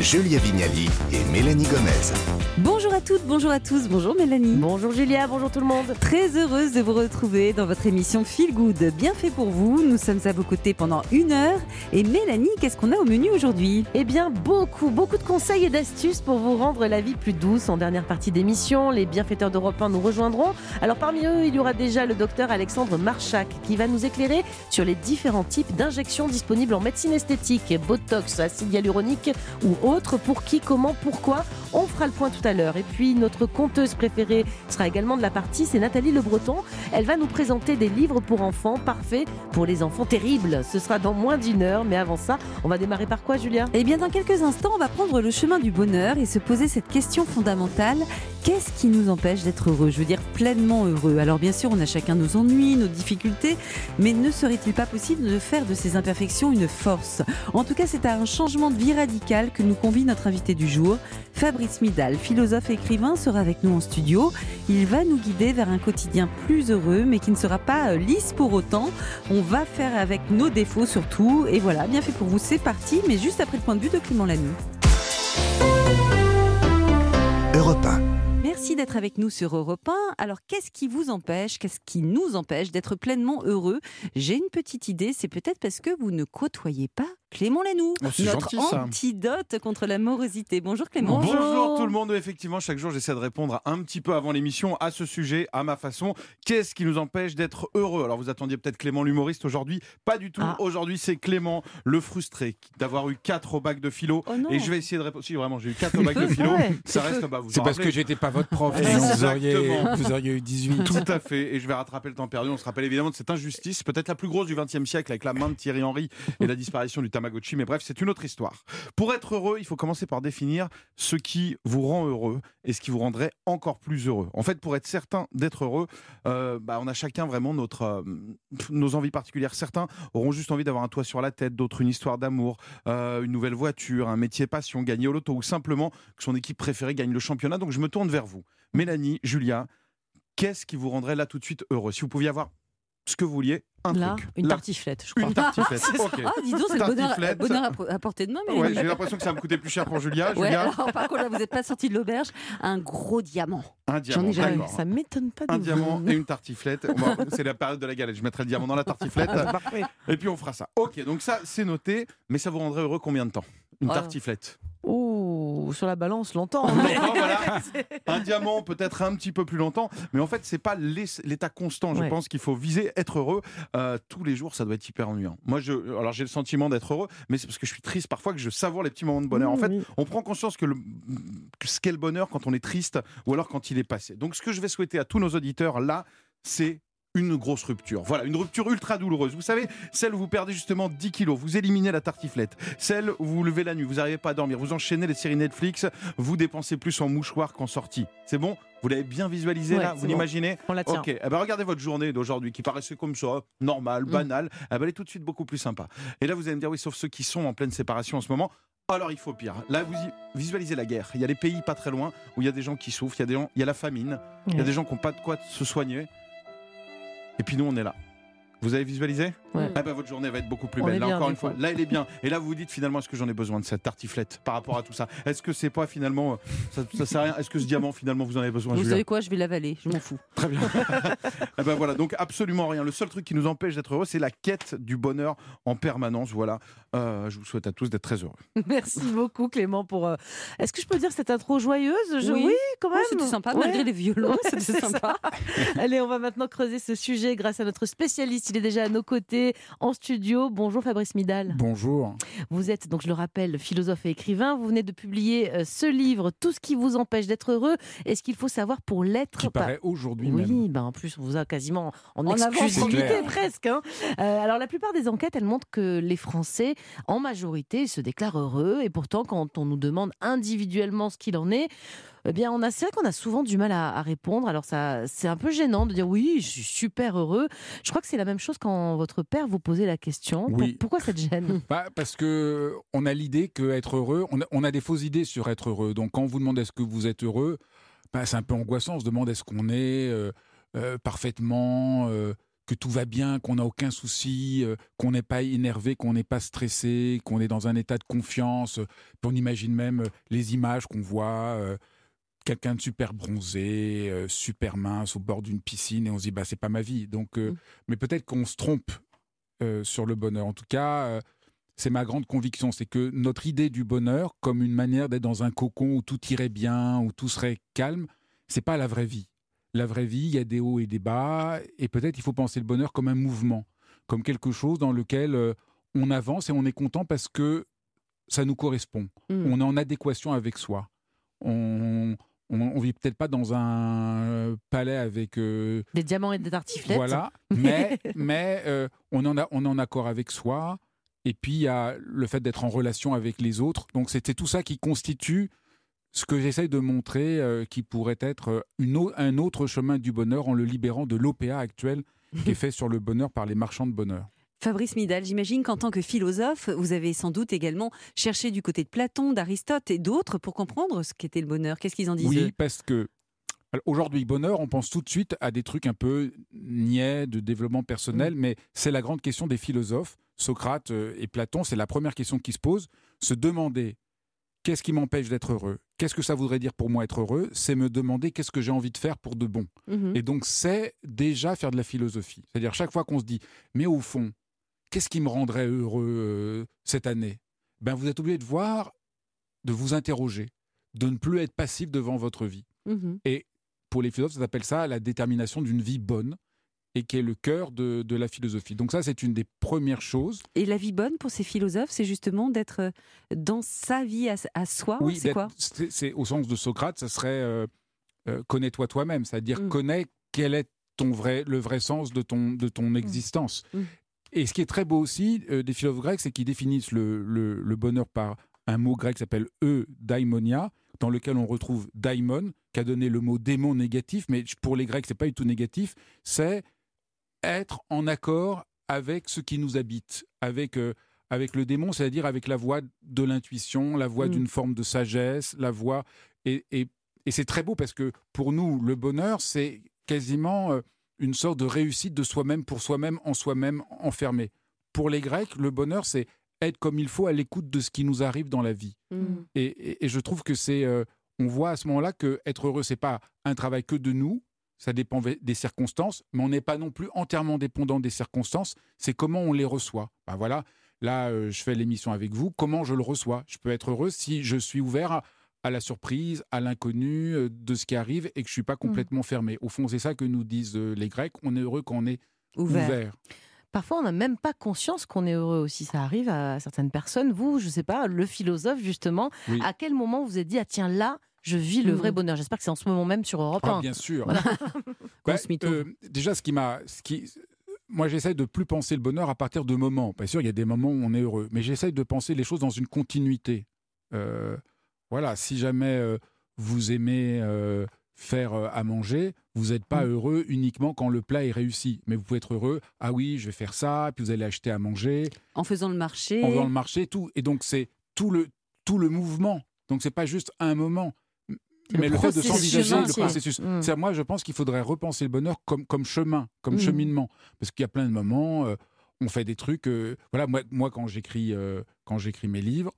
Julia Vignali et Mélanie Gomez. Bonjour à toutes, bonjour à tous, bonjour Mélanie. Bonjour Julia, bonjour tout le monde. Très heureuse de vous retrouver dans votre émission Feel Good. Bien fait pour vous, nous sommes à vos côtés pendant une heure. Et Mélanie, qu'est-ce qu'on a au menu aujourd'hui? Eh bien, beaucoup, beaucoup de conseils et d'astuces pour vous rendre la vie plus douce. En dernière partie d'émission, les bienfaiteurs d'Europe 1 nous rejoindront. Alors, parmi eux, il y aura déjà le docteur Alexandre Marchak qui va nous éclairer sur les différents types d'injections disponibles en médecine esthétique, Botox, acide hyaluronique ou autre. Pour qui, comment, pourquoi On fera le point tout à l'heure. Et puis, notre conteuse préférée sera également de la partie, c'est Nathalie Le Breton. Elle va nous présenter des livres pour enfants parfaits pour les enfants terribles. Ce sera dans moins d'une heure, mais avant ça, on va démarrer par quoi, Julia? Eh bien, dans quelques instants, on va prendre le chemin du bonheur et se poser cette question fondamentale. Qu'est-ce qui nous empêche d'être heureux? Je veux dire pleinement heureux. Alors bien sûr, on a chacun nos ennuis, nos difficultés, mais ne serait-il pas possible de faire de ces imperfections une force? En tout cas, c'est à un changement de vie radical que nous convie notre invité du jour. Fabrice Midal, philosophe et écrivain, sera avec nous en studio. Il va nous guider vers un quotidien plus heureux, mais qui ne sera pas euh, lisse pour autant. On va faire avec nos défauts surtout. Et voilà, bien fait pour vous, c'est parti, mais juste après le point de vue de Clément Lanoux. Europe 1. Merci d'être avec nous sur Europe 1. Alors, qu'est-ce qui vous empêche, qu'est-ce qui nous empêche d'être pleinement heureux? J'ai une petite idée, c'est peut-être parce que vous ne côtoyez pas Clément Lanoux, Oh, notre gentil, antidote contre la morosité. Bonjour Clément. Bonjour. tout le monde. Effectivement, chaque jour, j'essaie de répondre un petit peu avant l'émission à ce sujet, à ma façon. Qu'est-ce qui nous empêche d'être heureux? Alors, vous attendiez peut-être Clément l'humoriste aujourd'hui. Pas du tout. Ah. Aujourd'hui, c'est Clément le frustré d'avoir eu 4 au bac de philo. Oh. Et je vais essayer de répondre. Si, vraiment, j'ai eu 4 au bac de philo. Ouais, Ça reste, bah, vous C'est parce que j'étais pas votre prof, vous auriez, vous auriez eu 18. Tout à fait, et je vais rattraper le temps perdu. On se rappelle évidemment de cette injustice, peut-être la plus grosse du XXe siècle, avec la main de Thierry Henry et la disparition du Mais bref, c'est une autre histoire. Pour être heureux, il faut commencer par définir ce qui vous rend heureux et ce qui vous rendrait encore plus heureux. En fait, pour être certain d'être heureux, euh, bah, on a chacun vraiment notre, euh, nos envies particulières. Certains auront juste envie d'avoir un toit sur la tête, d'autres une histoire d'amour, euh, une nouvelle voiture, un métier passion, gagner au loto, ou simplement que son équipe préférée gagne le championnat. Donc je me tourne vers vous. Mélanie, Julia, qu'est-ce qui vous rendrait là tout de suite heureux? Si vous pouviez avoir ce que vous vouliez, un Là, truc. une Là, tartiflette, je crois. une tartiflette. ok. Ah, dis donc, c'est le bonheur, bonheur à, portée de main, mais Ouais, j'ai l'impression que ça va me coûter plus cher pour Julia. Ouais, Julia, alors par contre, là, vous n'êtes pas sorti de l'auberge. Un gros diamant. un diamant. ai jamais. Ça m'étonne pas Un diamant et une tartiflette. C'est la période de la galette. Je mettrai le diamant dans la tartiflette. Parfait. et puis on fera ça. Ok, donc ça, c'est noté. Mais ça vous rendrait heureux combien de temps? Une Oh. tartiflette. Sur la balance, longtemps. Voilà. Un diamant, peut-être un petit peu plus longtemps. Mais en fait, c'est pas l'état constant. Je Ouais. pense qu'il faut viser être heureux. Euh, tous les jours, ça doit être hyper ennuyant. Moi, je, alors j'ai le sentiment d'être heureux, mais c'est parce que je suis triste parfois que je savoure les petits moments de bonheur. En fait, Oui. on prend conscience que, le, que ce qu'est le bonheur quand on est triste ou alors quand il est passé. Donc, ce que je vais souhaiter à tous nos auditeurs là, c'est une grosse rupture. Voilà, une rupture ultra douloureuse. Vous savez, celle où vous perdez justement 10 kilos, vous éliminez la tartiflette, celle où vous levez la nuit, vous n'arrivez pas à dormir, vous enchaînez les séries Netflix, vous dépensez plus en mouchoirs qu'en sortie. C'est bon? Vous l'avez bien visualisé Ouais, là? Vous bon. l'imaginez? On la tient. Ok, eh ben regardez votre journée d'aujourd'hui qui paraissait comme ça, normale, banale, eh ben, elle est tout de suite beaucoup plus sympa. Et là, vous allez me dire, oui, sauf ceux qui sont en pleine séparation en ce moment. Alors il faut pire. Là, vous y- visualisez la guerre. Il y a des pays pas très loin où il y a des gens qui souffrent, il y a, des gens, il y a la famine, il y a des gens qui n'ont pas de quoi se soigner. Et puis nous, on est là. Vous avez visualisé Ouais. Eh ben, Votre journée va être beaucoup plus belle. Là, bien, encore une fois, coup. là, elle est bien. Et là, vous vous dites finalement, est-ce que j'en ai besoin de cette tartiflette par rapport à tout ça? Est-ce que c'est pas finalement, euh, ça, ça sert à rien? Est-ce que ce diamant, finalement, vous en avez besoin Vous savez quoi? Je vais l'avaler, je m'en fous. Très bien. Eh ben voilà, donc absolument rien. Le seul truc qui nous empêche d'être heureux, c'est la quête du bonheur en permanence. Voilà. Euh, je vous souhaite à tous d'être très heureux. Merci beaucoup Clément pour. euh, Est-ce que je peux dire cette intro joyeuse? Je- Oui. Oui, quand même. Ouais, C'était sympa, Ouais. malgré les violons, Ouais, c'était sympa. Allez, on va maintenant creuser ce sujet grâce à notre spécialiste. Il est déjà à nos côtés en studio. Bonjour Fabrice Midal. Bonjour. Vous êtes, donc je le rappelle, philosophe et écrivain. Vous venez de publier euh, ce livre, Tout ce qui vous empêche d'être heureux. Est-ce qu'il faut savoir pour l'être Qui pas- paraît aujourd'hui Oui, même. ben en plus, on vous a quasiment en, En avance, exclusivité presque. hein. Euh, alors, la plupart des enquêtes, elles montrent que les Français, en majorité, se déclarent heureux. Et pourtant, quand on nous demande individuellement ce qu'il en est, eh bien, on a, c'est vrai qu'on a souvent du mal à, à répondre. Alors, ça, c'est un peu gênant de dire oui, je suis super heureux. Je crois que c'est la même chose quand votre père vous posait la question. Oui. pourquoi cette gêne? Bah, parce que on a l'idée que être heureux, on a, on a des fausses idées sur être heureux. Donc quand on vous demande est-ce que vous êtes heureux, bah, c'est un peu angoissant. On se demande est-ce qu'on est euh, euh, parfaitement euh, que tout va bien, qu'on n'a aucun souci, euh, qu'on n'est pas énervé, qu'on n'est pas stressé, qu'on est dans un état de confiance. Puis on imagine même les images qu'on voit, euh, quelqu'un de super bronzé, euh, super mince au bord d'une piscine, et on se dit bah c'est pas ma vie. Donc, euh, Mm. mais peut-être qu'on se trompe euh, sur le bonheur. En tout cas, c'est ma grande conviction, c'est que notre idée du bonheur, comme une manière d'être dans un cocon où tout irait bien, où tout serait calme, c'est pas la vraie vie. La vraie vie, il y a des hauts et des bas, et peut-être il faut penser le bonheur comme un mouvement, comme quelque chose dans lequel on avance et on est content parce que ça nous correspond. Mm. On est en adéquation avec soi. On on, on vit peut-être pas dans un euh, palais avec euh, Des diamants et des tartiflettes. voilà, mais, mais euh, on, en a, on est en accord avec soi. Et puis, il y a le fait d'être en relation avec les autres. Donc, c'était tout ça qui constitue ce que j'essaye de montrer, euh, qui pourrait être une au- un autre chemin du bonheur en le libérant de l'OPA actuel qui est fait sur le bonheur par les marchands de bonheur. Fabrice Midal, j'imagine qu'en tant que philosophe, vous avez sans doute également cherché du côté de Platon, d'Aristote et d'autres pour comprendre ce qu'était le bonheur. Qu'est-ce qu'ils en disent Oui, parce que aujourd'hui, bonheur, on pense tout de suite à des trucs un peu niais de développement personnel, mais c'est la grande question des philosophes. Socrate euh, et Platon, c'est la première question qui se pose. Se demander qu'est-ce qui m'empêche d'être heureux? Qu'est-ce que ça voudrait dire pour moi être heureux? C'est me demander qu'est-ce que j'ai envie de faire pour de bon. Mhm. Et donc, c'est déjà faire de la philosophie. C'est-à-dire, chaque fois qu'on se dit, mais au fond, qu'est-ce qui me rendrait heureux euh, cette année? Ben, Vous êtes obligé de voir, de vous interroger, de ne plus être passif devant votre vie. Mhm. Pour les philosophes, ça s'appelle ça la détermination d'une vie bonne et qui est le cœur de, de la philosophie. Donc ça, c'est une des premières choses. Et la vie bonne pour ces philosophes, c'est justement d'être euh, dans sa vie à, à soi. c'est quoi? c'est, c'est- au sens de Socrate, ça serait euh, euh, connais-toi toi-même, c'est-à-dire Mm. connais quel est ton vrai, le vrai sens de ton, de ton existence. Mm. Et ce qui est très beau aussi euh, des philosophes grecs, c'est qu'ils définissent le, le- le bonheur par un mot grec qui s'appelle e daimonia, dans lequel on retrouve daimon, qui a donné le mot démon négatif, mais pour les Grecs, c'est pas du tout négatif, c'est être en accord avec ce qui nous habite, avec, euh, avec le démon, c'est-à-dire avec la voix de l'intuition, la voix Mm. d'une forme de sagesse, la voix. Et, et- et c'est très beau parce que pour nous, le bonheur, c'est quasiment euh, une sorte de réussite de soi-même pour soi-même, en soi-même, enfermé. Pour les Grecs, le bonheur, c'est être comme il faut à l'écoute de ce qui nous arrive dans la vie. Mhm. Et, et- et je trouve que c'est, euh, on voit à ce moment-là que être heureux, c'est pas un travail que de nous. Ça dépend des circonstances, mais on n'est pas non plus entièrement dépendant des circonstances. C'est comment on les reçoit. Ben voilà, là, euh, je fais l'émission avec vous. Comment je le reçois Je peux être heureux si je suis ouvert à, à la surprise, à l'inconnu euh, de ce qui arrive et que je suis pas complètement fermé. Au fond, c'est ça que nous disent euh, les Grecs. On est heureux quand on est Ouvert. ouvert. Parfois, on n'a même pas conscience qu'on est heureux aussi. Ça arrive à certaines personnes. Vous, je sais pas, le philosophe, justement, Oui. à quel moment vous vous êtes dit, ah tiens, là, je vis le vrai bonheur J'espère que c'est en ce moment même sur Europe Ah, 1. bien sûr. Grosse Bah, euh, déjà, ce qui m'a, ce qui, moi, j'essaie de plus penser le bonheur à partir de moments. Bien sûr, il y a des moments où on est heureux, mais j'essaie de penser les choses dans une continuité. Euh, voilà, si jamais euh, vous aimez euh, faire euh, à manger, vous n'êtes pas Mm. heureux uniquement quand le plat est réussi, mais vous pouvez être heureux. Ah oui, je vais faire ça, puis vous allez acheter à manger, En faisant le marché. en dans le marché, tout. Et donc c'est tout le tout le mouvement. Donc c'est pas juste un moment. Le Mais le fait de s'envisager le processus. Mm. C'est- Moi, je pense qu'il faudrait repenser le bonheur comme, comme chemin, comme Mm. cheminement. Parce qu'il y a plein de moments, euh, on fait des trucs. euh, voilà, moi, moi quand j'écris euh, quand j'écris mes livres,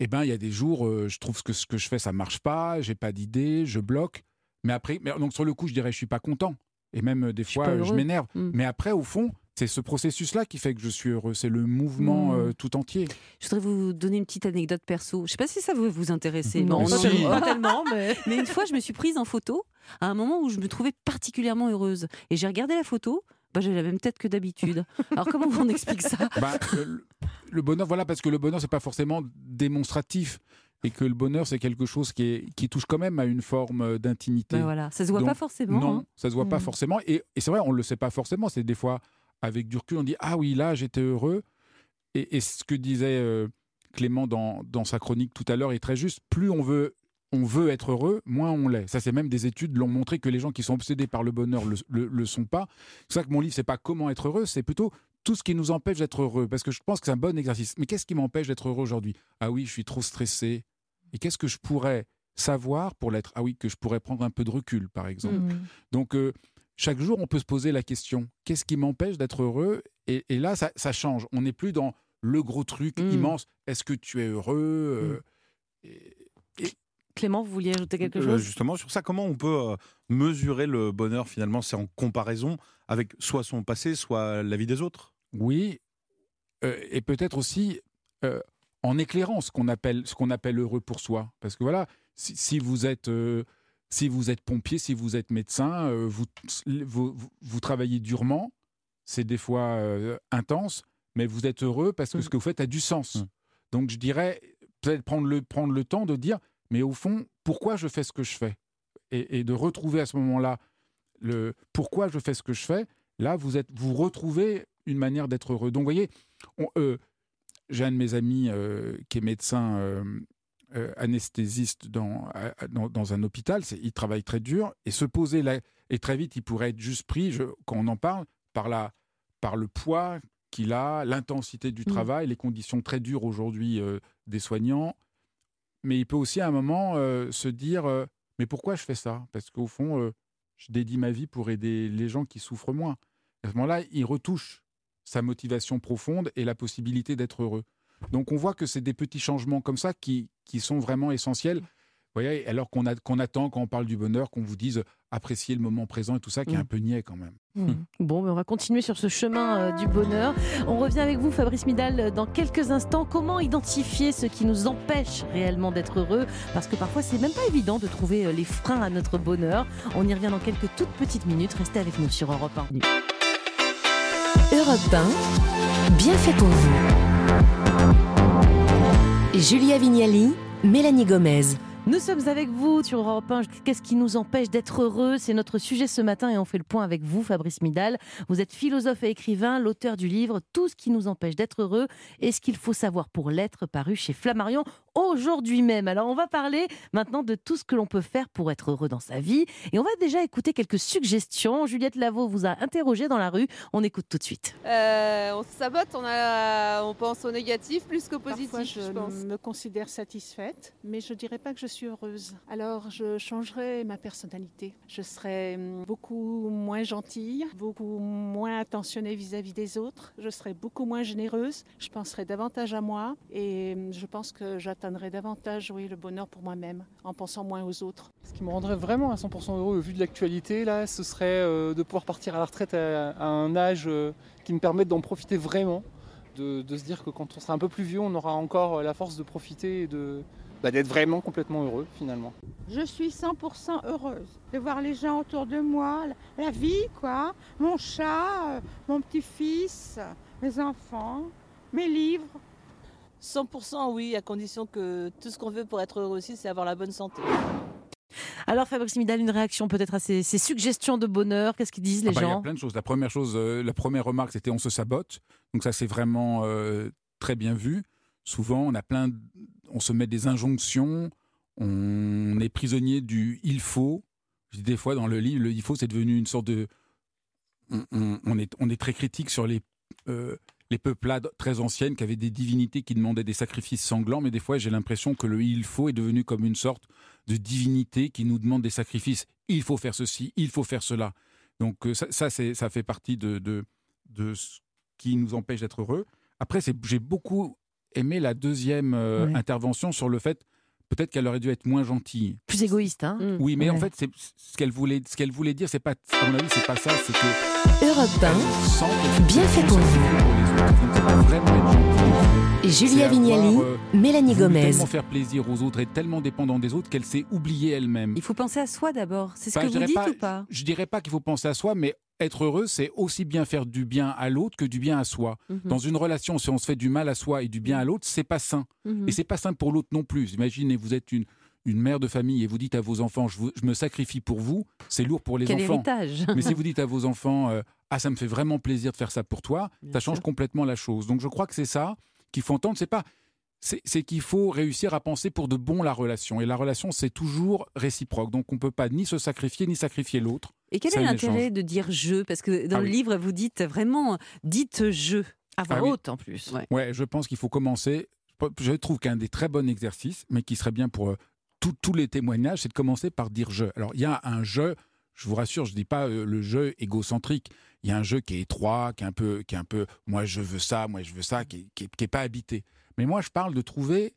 eh ben, il y a des jours, euh, je trouve que ce que je fais, ça marche pas, j'ai pas d'idée, je bloque. Mais après, mais, donc sur le coup, je dirais, je suis pas content. Et même euh, des fois, euh, je m'énerve. Mm. Mais après, au fond, c'est ce processus-là qui fait que je suis heureux. C'est le mouvement Mm. euh, tout entier. Je voudrais vous donner une petite anecdote perso. Je ne sais pas si ça va vous intéresser. Non, pas, si. tellement, pas tellement, mais. Mais une fois, je me suis prise en photo à un moment où je me trouvais particulièrement heureuse. Et j'ai regardé la photo. Bah, j'ai la même tête que d'habitude. Alors comment on explique ça? Bah, le, le bonheur, voilà, parce que le bonheur, c'est pas forcément démonstratif. Et que le bonheur, c'est quelque chose qui, est, qui touche quand même à une forme euh, d'intimité. Bah, voilà, ça se voit Donc, pas forcément. Non, hein. ça se voit pas Mm. forcément. Et, et c'est vrai, on le sait pas forcément. C'est des fois, avec du recul, on dit Ah oui, là, j'étais heureux. Et, et ce que disait euh, Clément dans, dans sa chronique tout à l'heure est très juste. Plus on veut, on veut être heureux, moins on l'est. Ça, c'est même des études l'ont montré que les gens qui sont obsédés par le bonheur le, le, le sont pas. C'est ça que mon livre, c'est pas comment être heureux, c'est plutôt tout ce qui nous empêche d'être heureux. Parce que je pense que c'est un bon exercice. Mais qu'est-ce qui m'empêche d'être heureux aujourd'hui? Ah oui, je suis trop stressé. Et qu'est-ce que je pourrais savoir pour l'être? Ah oui, que je pourrais prendre un peu de recul, par exemple. Mm. Donc, euh, chaque jour, on peut se poser la question qu'est-ce qui m'empêche d'être heureux? Et, et là, ça, ça change. On n'est plus dans le gros truc Mm. immense. Est-ce que tu es heureux Euh, et- Clément, vous vouliez ajouter quelque Euh, chose? Justement, sur ça, comment on peut euh, mesurer le bonheur finalement C'est en comparaison avec soit son passé, soit la vie des autres? Oui, euh, et peut-être aussi euh, en éclairant ce qu'on appelle, ce qu'on appelle heureux pour soi. Parce que voilà, si, si vous êtes, euh, si vous êtes pompier, si vous êtes médecin, vous, vous, travaillez durement, c'est des fois intense, mais vous êtes heureux parce que Mm. ce que vous faites a du sens. Mm. Donc je dirais peut-être prendre le, prendre le temps de dire, mais au fond, pourquoi je fais ce que je fais? Et, et de retrouver à ce moment-là le pourquoi je fais ce que je fais? Là, vous êtes, vous retrouvez une manière d'être heureux. Donc, vous voyez, on- euh, j'ai un de mes amis euh, qui est médecin euh, euh, anesthésiste dans, dans, dans un hôpital. C'est- Il travaille très dur et se poser là, et très vite, il pourrait être juste pris, je- quand on en parle, par, la, par le poids qu'il a, l'intensité du Mm. travail, les conditions très dures aujourd'hui des soignants. Mais il peut aussi à un moment se dire Mais pourquoi je fais ça? Parce qu'au fond, je dédie ma vie pour aider les gens qui souffrent moins. À ce moment-là, il retouche sa motivation profonde et la possibilité d'être heureux. Donc on voit que c'est des petits changements comme ça qui, qui sont vraiment essentiels. Vous voyez, alors qu'on attend quand on parle du bonheur, qu'on vous dise apprécier le moment présent et tout ça, qui est Mm. un peu niais quand même. Bon, mais on va continuer sur ce chemin euh, du bonheur. On revient avec vous, Fabrice Midal, dans quelques instants. Comment identifier ce qui nous empêche réellement d'être heureux? Parce que parfois, c'est même pas évident de trouver euh, les freins à notre bonheur. On y revient dans quelques toutes petites minutes. Restez avec nous sur Europe 1. Europe 1, bien fait pour vous. Julia Vignali, Mélanie Gomez. Nous sommes avec vous sur Europe 1. Qu'est-ce qui nous empêche d'être heureux? C'est notre sujet ce matin et on fait le point avec vous, Fabrice Midal. Vous êtes philosophe et écrivain, l'auteur du livre Tout ce qui nous empêche d'être heureux et ce qu'il faut savoir pour l'être, paru chez Flammarion aujourd'hui même. Alors on va parler maintenant de tout ce que l'on peut faire pour être heureux dans sa vie et on va déjà écouter quelques suggestions. Juliette Lavaux vous a interrogé dans la rue. On écoute tout de suite. Euh, on se sabote, on, a, on pense au négatif plus qu'au positif, Parfois, je, je pense. me considère satisfaite, mais je dirais pas que je suis heureuse. Alors, je changerai ma personnalité. Je serai hum, beaucoup moins gentille, beaucoup moins attentionnée vis-à-vis des autres. Je serai beaucoup moins généreuse. Je penserai davantage à moi et hum, je pense que j'atteindrai davantage, oui, le bonheur pour moi-même en pensant moins aux autres. Ce qui me rendrait vraiment à 100% heureux au vu de l'actualité, là, ce serait euh, de pouvoir partir à la retraite à, à un âge euh, qui me permette d'en profiter vraiment. De, de se dire que quand on sera un peu plus vieux, on aura encore euh, la force de profiter et de, bah, d'être vraiment complètement heureux finalement. Je suis 100% heureuse de voir les gens autour de moi, la, la vie, quoi. Mon chat, euh, mon petit-fils, mes enfants, mes livres. 100% oui, à condition que tout ce qu'on veut pour être heureux aussi, c'est avoir la bonne santé. Alors Fabrice Midal, une réaction peut-être à ces, ces suggestions de bonheur. Qu'est-ce qu'ils disent les Ah bah, Il y a gens? plein de choses. La première chose, euh, la première remarque, c'était on se sabote. Donc ça, c'est vraiment euh, très bien vu. Souvent, on a plein, de- on se met des injonctions. On est prisonnier du il faut. Je dis Des fois, dans le livre, le il faut, c'est devenu une sorte de. On, on- on est, on est très critique sur les, euh, les peuplades très anciennes qui avaient des divinités qui demandaient des sacrifices sanglants, mais des fois, j'ai l'impression que le il faut est devenu comme une sorte de divinité qui nous demande des sacrifices. Il faut faire ceci, il faut faire cela. Donc euh, ça, ça, c'est- ça fait partie de, de, de ce qui nous empêche d'être heureux. Après, j'ai beaucoup aimé la deuxième euh, Ouais. intervention sur le fait peut-être qu'elle aurait dû être moins gentille. Plus égoïste, hein Mm. Oui, mais en fait, c'est ce qu'elle voulait, ce qu'elle voulait dire, c'est pas, à mon avis, c'est pas ça, c'est que Europe elle sent qu'elle bien fait pour. 1. C'est Julia avoir, Vignali, euh, Mélanie Gomez. tellement faire plaisir aux autres et tellement dépendant des autres qu'elle s'est oubliée elle-même. Il faut penser à soi d'abord. C'est ce que je vous dites pas- ou pas? Je dirais pas qu'il faut penser à soi, mais être heureux, c'est aussi bien faire du bien à l'autre que du bien à soi. Mhm. Dans une relation, si on se fait du mal à soi et du bien à l'autre, c'est pas sain. Mhm. Et c'est pas sain pour l'autre non plus. Imaginez, vous êtes une, une mère de famille et vous dites à vos enfants, je, vous- je me sacrifie pour vous, c'est lourd pour les Quel enfants. héritage Mais si vous dites à vos enfants, euh, ah, ça me fait vraiment plaisir de faire ça pour toi, Bien ça change sûr. complètement la chose. Donc je crois que c'est ça qu'il faut entendre. C'est pas, c'est qu'il faut réussir à penser pour de bon la relation. Et la relation, c'est toujours réciproque. Donc on peut pas ni se sacrifier ni sacrifier l'autre. Et quel est l'intérêt de dire je Parce que dans Ah le oui. livre, vous dites vraiment, dites je. À voix Ah oui. haute en plus. Ouais. Ouais, je pense qu'il faut commencer. Je trouve qu'un des très bons exercices, mais qui serait bien pour euh, tous les témoignages, c'est de commencer par dire je. Alors, il y a un je, Je vous rassure, je ne dis pas euh, le jeu égocentrique. Il y a un jeu qui est étroit, qui est un peu, qui est un peu moi je veux ça, moi je veux ça, qui n'est pas habité. Mais moi, je parle de trouver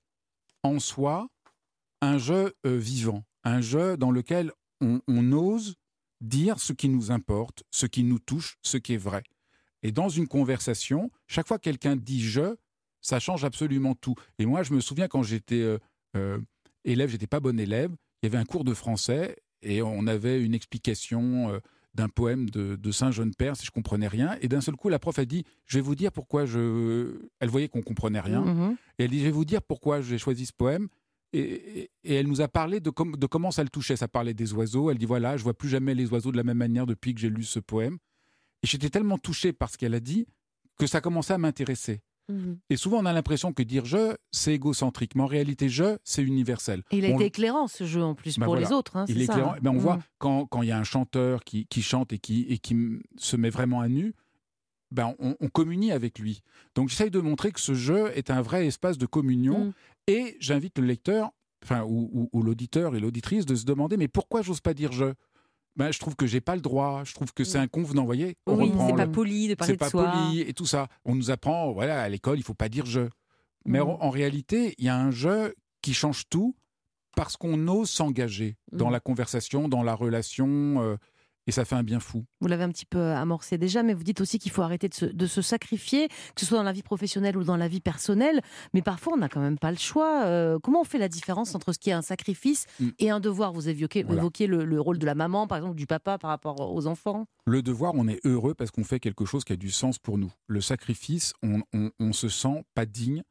en soi un jeu euh, vivant, un jeu dans lequel on, ose dire ce qui nous importe, ce qui nous touche, ce qui est vrai. Et dans une conversation, chaque fois que quelqu'un dit je, ça change absolument tout. Et moi, je me souviens quand j'étais euh, euh, élève, j'étais pas bon élève, il y avait un cours de français et on avait une explication d'un poème de, Saint Jean Père, si je comprenais rien. Et d'un seul coup, la prof a dit Je vais vous dire pourquoi je. Elle voyait qu'on comprenait rien. Mhm. Et elle dit Je vais vous dire pourquoi j'ai choisi ce poème. Et, et, elle nous a parlé de, de, comment ça le touchait. Ça parlait des oiseaux. Elle dit Voilà, je vois plus jamais les oiseaux de la même manière depuis que j'ai lu ce poème. Et j'étais tellement touché par ce qu'elle a dit que ça commençait à m'intéresser. Mhm. Et souvent, on a l'impression que dire je, c'est égocentrique. Mais en réalité, je, c'est universel. Et il a On- été éclairant, ce jeu, en plus, Ben pour voilà. les autres. hein, il est ça, éclairant. hein. Ben, on voit Mhm. quand quand il y a un chanteur qui, qui chante et qui, et qui se met vraiment à nu, ben on, on communie avec lui. Donc j'essaye de montrer que ce jeu est un vrai espace de communion. Mm. Et j'invite le lecteur, enfin ou, ou- ou l'auditeur et l'auditrice, de se demander mais pourquoi j'ose pas dire je? Ben, je trouve que j'ai pas le droit. Je trouve que c'est inconvenant. Vous voyez, on Mm. Oui, c'est pas le- poli de parler de pas soi. poli et tout ça. On nous apprend, voilà, à l'école, il faut pas dire je. Mais en, en réalité, il y a un jeu qui change tout parce qu'on ose s'engager dans Mhm. la conversation, dans la relation, euh, et ça fait un bien fou. Vous l'avez un petit peu amorcé déjà, mais vous dites aussi qu'il faut arrêter de se, de se sacrifier, que ce soit dans la vie professionnelle ou dans la vie personnelle. Mais parfois, on n'a quand même pas le choix. Euh, comment on fait la différence entre ce qui est un sacrifice Mm. et un devoir? Vous évoquez, Voilà. le rôle de la maman, par exemple, du papa par rapport aux enfants. Le devoir, on est heureux parce qu'on fait quelque chose qui a du sens pour nous. Le sacrifice, on, on, on se sent pas digne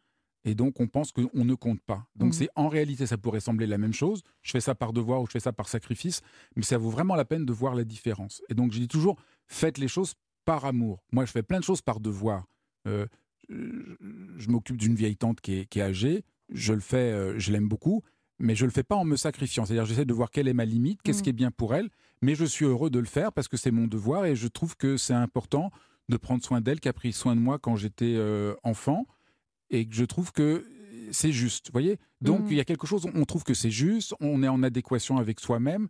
et donc on pense qu'on ne compte pas. Donc Mhm. c'est en réalité, ça pourrait sembler la même chose. Je fais ça par devoir ou je fais ça par sacrifice, mais ça vaut vraiment la peine de voir la différence. Et donc je dis toujours, faites les choses par amour. Moi, je fais plein de choses par devoir. Euh, je m'occupe d'une vieille tante qui est, qui est âgée. Je le fais, euh, je l'aime beaucoup, mais je le fais pas en me sacrifiant. C'est-à-dire, j'essaie de voir quelle est ma limite, qu'est-ce Mhm. qui est bien pour elle, mais je suis heureux de le faire parce que c'est mon devoir et je trouve que c'est important de prendre soin d'elle, qui a pris soin de moi quand j'étais euh, enfant, et que je trouve que c'est juste. Vous voyez Donc Mhm. il y a quelque chose, on trouve que c'est juste, on est en adéquation avec soi-même,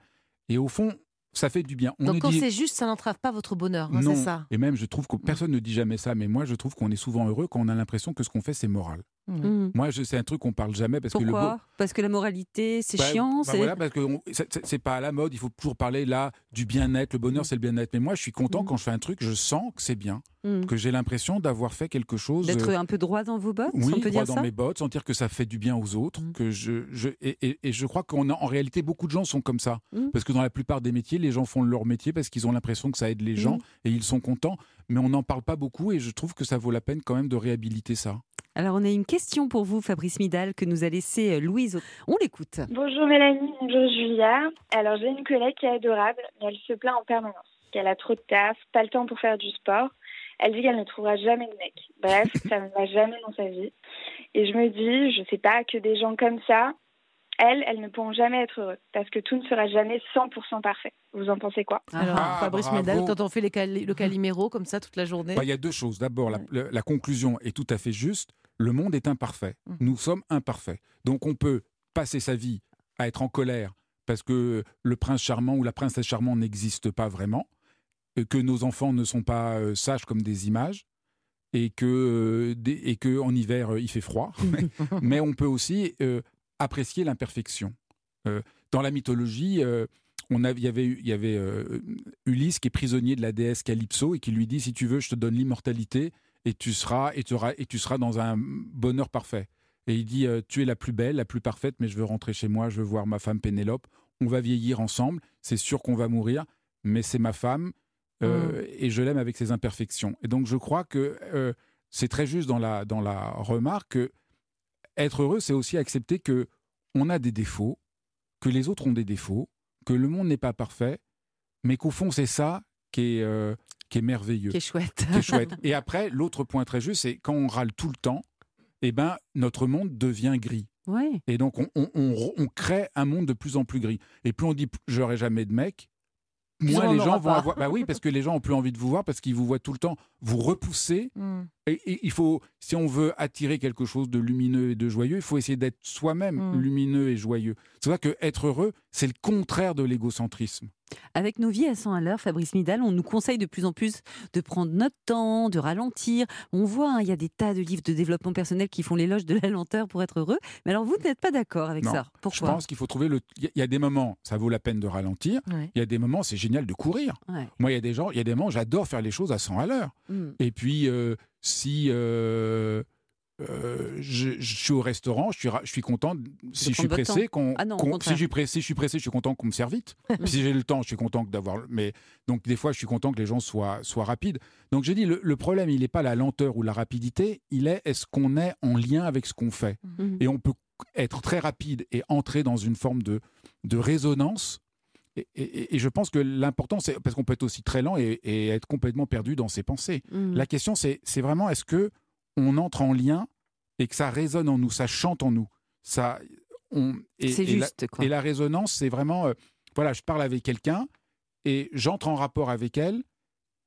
et au fond, ça fait du bien. On Donc quand dit- c'est juste, ça n'entrave pas votre bonheur, hein, c'est ça? Et même je trouve que personne ne dit jamais ça, mais moi je trouve qu'on est souvent heureux quand on a l'impression que ce qu'on fait c'est moral. Mm. Moi c'est un truc qu'on parle jamais parce que le beau, Pourquoi Parce que la moralité, c'est bah, chiant. bah c'est- voilà, parce que on- c'est- pas à la mode. Il faut toujours parler là du bien-être. Le bonheur, c'est le bien-être. Mais moi, je suis content Mm. quand je fais un truc, je sens que c'est bien, Mm. que j'ai l'impression d'avoir fait quelque chose. D'être euh, un peu droit dans vos bottes, oui, on peut droit dire dans ça mes bottes, sentir que ça fait du bien aux autres. Mm. Que je, je, et, et- et je crois qu'en en réalité, beaucoup de gens sont comme ça. Mm. Parce que dans la plupart des métiers, les gens font leur métier parce qu'ils ont l'impression que ça aide les gens Mm. et ils sont contents. Mais on n'en parle pas beaucoup et je trouve que ça vaut la peine quand même de réhabiliter ça. Alors, on a une question pour vous, Fabrice Midal, que nous a laissé euh, Louise. On l'écoute. Bonjour Mélanie, bonjour Julia. Alors j'ai une collègue qui est adorable, mais elle se plaint en permanence. Qu'elle a trop de taf, pas le temps pour faire du sport. Elle dit qu'elle ne trouvera jamais de mec. Bref, ça ne va jamais dans sa vie. Et je me dis, je sais pas, que des gens comme ça, elles, elles ne pourront jamais être heureux. Parce que tout ne sera jamais 100% parfait. Vous en pensez quoi? Alors, Ah, Fabrice. Médal, quand on fait les cali- le caliméro comme ça toute la journée. Bah, Il y a deux choses. D'abord, la conclusion est tout à fait juste. Le monde est imparfait. Mhm. Nous sommes imparfaits. Donc on peut passer sa vie à être en colère parce que le prince charmant ou la princesse charmante n'existe pas vraiment, euh, que nos enfants ne sont pas euh, sages comme des images, et que, euh, des- et que en hiver euh, il fait froid. Mais on peut aussi apprécier l'imperfection. Dans la mythologie, on il y avait, y avait Ulysse qui est prisonnier de la déesse Calypso et qui lui dit si tu veux, je te donne l'immortalité et tu seras et tu auras- et tu seras dans un bonheur parfait. Et il dit euh, tu es la plus belle, la plus parfaite, mais je veux rentrer chez moi, je veux voir ma femme Pénélope. On va vieillir ensemble, c'est sûr qu'on va mourir, mais c'est ma femme euh, et je l'aime avec ses imperfections. Et donc je crois que euh, c'est très juste dans la dans la remarque que être heureux, c'est aussi accepter que on a des défauts, que les autres ont des défauts, que le monde n'est pas parfait, mais qu'au fond c'est ça qui est euh, qui est merveilleux, Qui est chouette. qui est chouette. Et après, l'autre point très juste, c'est quand on râle tout le temps, eh ben notre monde devient gris. Ouais. Et donc on, on- on- on crée un monde de plus en plus gris. Et plus on dit j'aurai jamais de mec, moins les en gens vont pas. avoir. Bah oui, parce que les gens ont plus envie de vous voir parce qu'ils vous voient tout le temps vous repousser Mm. Et, et il faut, si on veut attirer quelque chose de lumineux et de joyeux, il faut essayer d'être soi-même Mm. lumineux et joyeux. C'est vrai que être heureux, c'est le contraire de l'égocentrisme. Avec nos vies à 100 à l'heure, Fabrice Midal, on nous conseille de plus en plus de prendre notre temps, de ralentir. On voit, hein, il y a des tas de livres de développement personnel qui font l'éloge de la lenteur pour être heureux. Mais alors, vous n'êtes pas d'accord avec Non. ça Je Pourquoi? pense qu'il faut trouver le. Il y a- des moments, ça vaut la peine de ralentir. Ouais. Il y a des moments, c'est génial de courir. Ouais. Moi, il y a des gens, il y a des moments, j'adore faire les choses à 100 à l'heure. Mm. Et puis, euh, si euh, euh, je, je suis au restaurant, je suis, ra- je suis content. Si je suis pressé, temps? qu'on, Ah non, au qu'on- si je suis pressé, si je suis pressé, je suis content qu'on me serve vite. Si j'ai le temps, je suis content d'avoir. Mais donc des fois, je suis content que les gens soient soient rapides. Donc j'ai dit le, le problème, il n'est pas la lenteur ou la rapidité, il est est-ce qu'on est en lien avec ce qu'on fait? Mhm. Et on peut être très rapide et entrer dans une forme de de résonance. Et, et- et je pense que l'important, c'est parce qu'on peut être aussi très lent et, et être complètement perdu dans ses pensées. Mhm. La question, c'est vraiment est-ce que on entre en lien et que ça résonne en nous, ça chante en nous, ça. On, et, la- juste, quoi. et la résonance, c'est vraiment, euh, voilà, je parle avec quelqu'un et j'entre en rapport avec elle,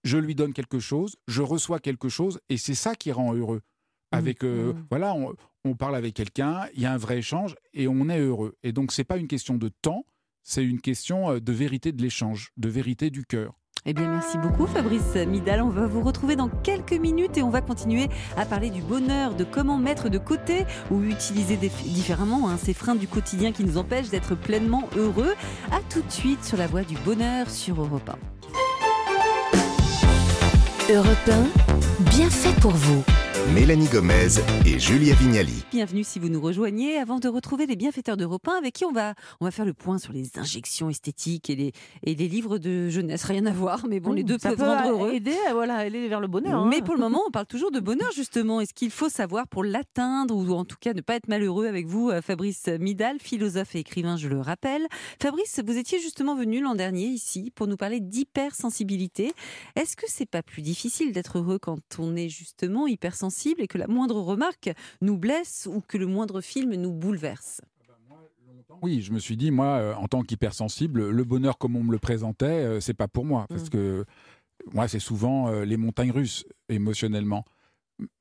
je lui donne quelque chose, je reçois quelque chose, et c'est ça qui rend heureux. Avec, euh, Mhm. voilà, on, on parle avec quelqu'un, il y a un vrai échange et on est heureux. Et donc, c'est pas une question de temps, c'est une question euh, de vérité de l'échange, de vérité du cœur. Eh bien, merci beaucoup, Fabrice Midal. On va vous retrouver dans quelques minutes et on va continuer à parler du bonheur, de comment mettre de côté ou utiliser différemment hein, ces freins du quotidien qui nous empêchent d'être pleinement heureux. À tout de suite sur la voie du bonheur sur Europe 1. Europe 1, bien fait pour vous. Mélanie Gomez et Julia Vignali. Bienvenue si vous nous rejoignez. Avant de retrouver les bienfaiteurs d'Europe 1 avec qui on va, on va faire le point sur les injections esthétiques et les, et les livres de jeunesse. Rien à voir, mais bon, les deux peuvent peut rendre heureux. aider à voilà, aller vers le bonheur. Mais hein. pour le moment, on parle toujours de bonheur, justement. Est-ce qu'il faut savoir pour l'atteindre, ou en tout cas ne pas être malheureux avec vous, euh, Fabrice Midal, philosophe et écrivain, je le rappelle? Fabrice, vous étiez justement venu l'an dernier ici pour nous parler d'hypersensibilité. Est-ce que c'est pas plus difficile d'être heureux quand on est justement hypersensible et que la moindre remarque nous blesse ou que le moindre film nous bouleverse Oui, je me suis dit, moi, euh, en tant qu'hypersensible, le bonheur comme on me le présentait, euh, c'est pas pour moi. Parce Mm. que moi, c'est souvent euh, les montagnes russes, émotionnellement.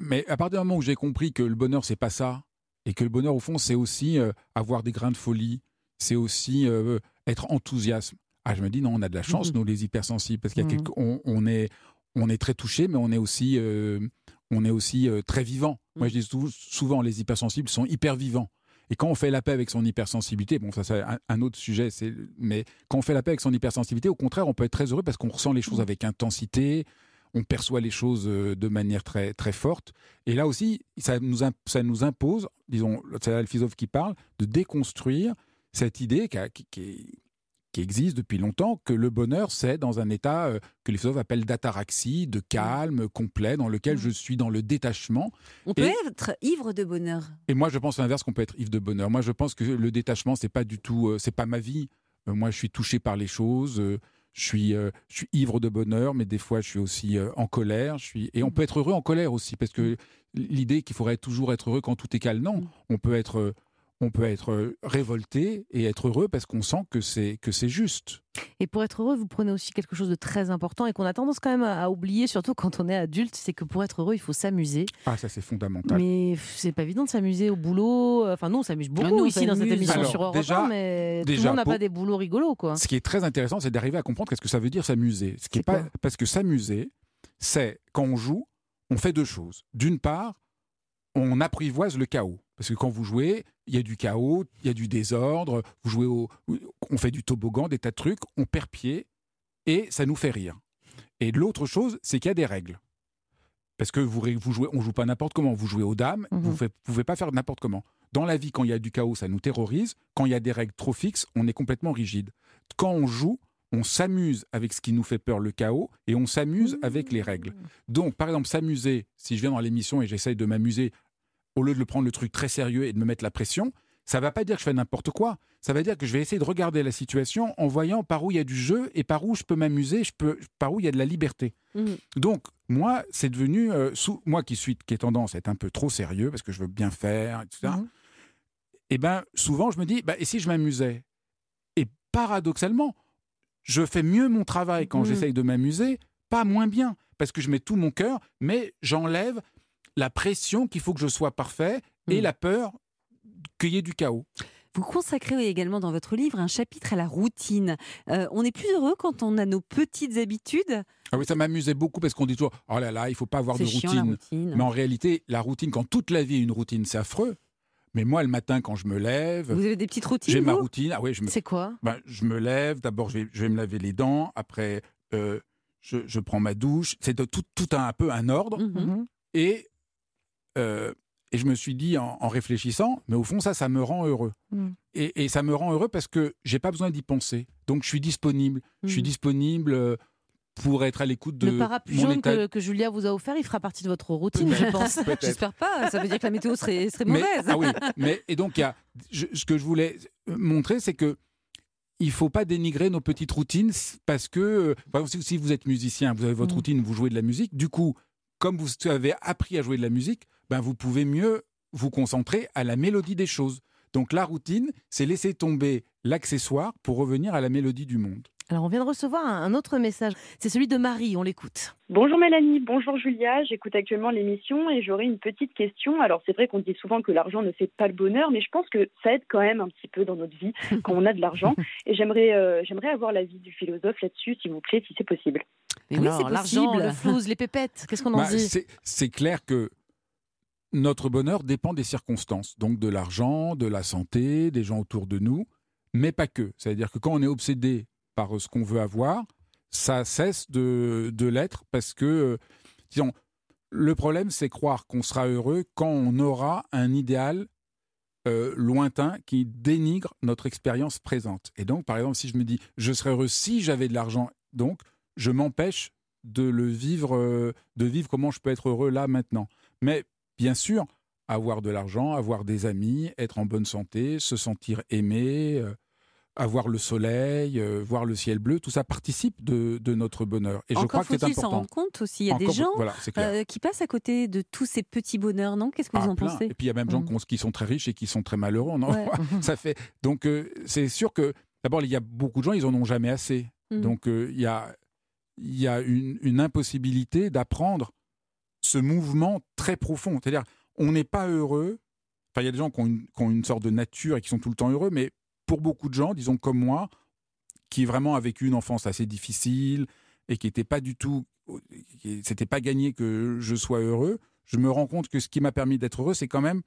Mais à partir du moment où j'ai compris que le bonheur, c'est pas ça, et que le bonheur, au fond, c'est aussi euh, avoir des grains de folie, c'est aussi euh, être enthousiaste. Ah, je me dis, non, on a de la chance, Mhm. nous, les hypersensibles, parce qu'il y a Mhm. quelque- on, on est, on est très touché, mais on est aussi, euh, on est aussi euh, très vivant. Moi, je dis sou- souvent, les hypersensibles sont hyper vivants. Et quand on fait la paix avec son hypersensibilité, bon, ça c'est un, un autre sujet, c'est, mais quand on fait la paix avec son hypersensibilité, au contraire, on peut être très heureux parce qu'on ressent les choses avec intensité, on perçoit les choses euh, de manière très, très forte. Et là aussi, ça nous, ça nous impose, disons, c'est le philosophe qui parle, de déconstruire cette idée qui, qui- qui- qui existe depuis longtemps, que le bonheur, c'est dans un état euh, que les philosophes appellent d'ataraxie, de calme complet, dans lequel je suis dans le détachement. On peut Et- être ivre de bonheur. et moi, je pense l'inverse qu'on peut être ivre de bonheur. Moi, je pense que le détachement, c'est pas du tout, euh, c'est pas ma vie. Euh, moi, je suis touché par les choses. je suis, euh, je suis ivre de bonheur, mais des fois, je suis aussi euh, en colère. Je suis, et on peut être heureux en colère aussi, parce que l'idée qu'il faudrait toujours être heureux quand tout est calme, non. On peut être, on peut être euh, révolté et être heureux parce qu'on sent que c'est que c'est juste. Et pour être heureux, vous prenez aussi quelque chose de très important et qu'on a tendance quand même à oublier, surtout quand on est adulte, c'est que pour être heureux, il faut s'amuser. Ah, ça, c'est fondamental. Mais c'est pas évident de s'amuser au boulot. Enfin, nous, on s'amuse beaucoup Ah, nous, on ici dans cette émission Alors, sur Europe déjà- 1, mais tout déjà, le monde n'a pas des boulots rigolos, quoi. Ce qui est très intéressant, c'est d'arriver à comprendre qu'est-ce que ça veut dire s'amuser. Ce qui est pas parce que s'amuser, c'est quand on joue, on fait deux choses. D'une part, on apprivoise le chaos. Parce que quand vous jouez, il y a du chaos, il y a du désordre, vous jouez au, on fait du toboggan, des tas de trucs, on perd pied et ça nous fait rire. Et l'autre chose, c'est qu'il y a des règles. Parce que vous, jouez, on joue pas n'importe comment. Vous jouez aux dames, Mhm. vous ne pouvez pas faire n'importe comment. Dans la vie, quand il y a du chaos, ça nous terrorise. Quand il y a des règles trop fixes, on est complètement rigide. Quand on joue, on s'amuse avec ce qui nous fait peur, le chaos, et on s'amuse avec les règles. Donc, par exemple, s'amuser, si je viens dans l'émission et j'essaye de m'amuser, au lieu de le prendre le truc très sérieux et de me mettre la pression, ça va pas dire que je fais n'importe quoi. Ça va dire que je vais essayer de regarder la situation en voyant par où il y a du jeu et par où je peux m'amuser, je peux, par où il y a de la liberté. Mhm. Donc, moi, c'est devenu, euh, sous, moi qui suis, qui ai tendance à être un peu trop sérieux parce que je veux bien faire, etc. Mhm. Et ben, souvent, je me dis, bah, et si je m'amusais? Et paradoxalement, je fais mieux mon travail quand Mhm. j'essaye de m'amuser, pas moins bien, parce que je mets tout mon cœur, mais j'enlève la pression qu'il faut que je sois parfait et Mm. la peur qu'il y ait du chaos. Vous consacrez également dans votre livre un chapitre à la routine. Euh, on est plus heureux quand on a nos petites habitudes? Ah oui, ça m'amusait beaucoup parce qu'on dit toujours oh là là, il faut pas avoir de chiant, routine. routine. Mais en réalité, la routine, quand toute la vie est une routine, c'est affreux. Mais moi, le matin, quand je me lève, Vous avez des petites routines j'ai ma routine. Ah oui, je me, C'est quoi? Ben, je me lève. D'abord, je vais, je vais me laver les dents. Après, euh, je, je prends ma douche. C'est tout, tout un, un peu un ordre. Mhm. Et, euh, et je me suis dit en, en réfléchissant, mais au fond, ça, ça me rend heureux. Mm. Et, et ça me rend heureux parce que j'ai pas besoin d'y penser. Donc, je suis disponible. Je suis Mhm. disponible euh, pour être à l'écoute de Le parapluie jaune état. que, que Julia vous a offert, il fera partie de votre routine, je pense. J'espère pas. Ça veut dire que la météo serait, serait Mais- mauvaise. ah oui, mais et donc y a, je- ce que je voulais montrer, c'est que il faut pas dénigrer nos petites routines parce que, euh, par exemple, si si vous êtes musicien, vous avez votre Mm. routine, vous jouez de la musique. Du coup, comme vous avez appris à jouer de la musique, ben vous pouvez mieux vous concentrer à la mélodie des choses. Donc la routine, c'est laisser tomber l'accessoire pour revenir à la mélodie du monde. Alors, on vient de recevoir un, autre message. C'est celui de Marie, on l'écoute. Bonjour Mélanie, bonjour Julia, j'écoute actuellement l'émission et j'aurais une petite question. Alors c'est vrai qu'on dit souvent que l'argent ne fait pas le bonheur, mais je pense que ça aide quand même un petit peu dans notre vie quand on a de l'argent. Et j'aimerais euh, j'aimerais avoir l'avis du philosophe là-dessus, s'il vous plaît, si c'est possible. Mais oui, c'est l'argent, le flouze, les pépettes, qu'est-ce qu'on en Bah, dit? c'est- C'est clair que notre bonheur dépend des circonstances, donc de l'argent, de la santé, des gens autour de nous, mais pas que. C'est-à-dire que quand on est obsédé par euh, ce qu'on veut avoir, ça cesse de, l'être parce que, euh, disons, le problème, c'est croire qu'on sera heureux quand on aura un idéal euh, lointain qui dénigre notre expérience présente. Et donc, par exemple, si je me dis, je serais heureux si j'avais de l'argent, donc, je m'empêche de le vivre, de vivre comment je peux être heureux là maintenant. Mais bien sûr, avoir de l'argent, avoir des amis, être en bonne santé, se sentir aimé, euh, avoir le soleil, euh, voir le ciel bleu, tout ça participe de, de notre bonheur. Et je crois que c'est faut-il s'en important. rendre compte aussi. Il y a des gens voilà, euh, qui passent à côté de tous ces petits bonheurs, non? Qu'est-ce que Ah, vous en plein. pensez? Et puis il y a même gens Mm. qui ont- qui sont très riches et qui sont très malheureux. On en Ouais. voit. ça fait. Donc c'est sûr que d'abord il y a beaucoup de gens ils en ont jamais assez. Mm. Donc il y a il y a une, une impossibilité d'apprendre ce mouvement très profond. C'est-à-dire on n'est pas heureux. Enfin il y a des gens qui ont, une, qui ont une sorte de nature et qui sont tout le temps heureux, mais pour beaucoup de gens, disons comme moi, qui vraiment a vécu une enfance assez difficile et qui n'était pas du tout, c'était pas gagné que je sois heureux, je me rends compte que ce qui m'a permis d'être heureux, c'est quand même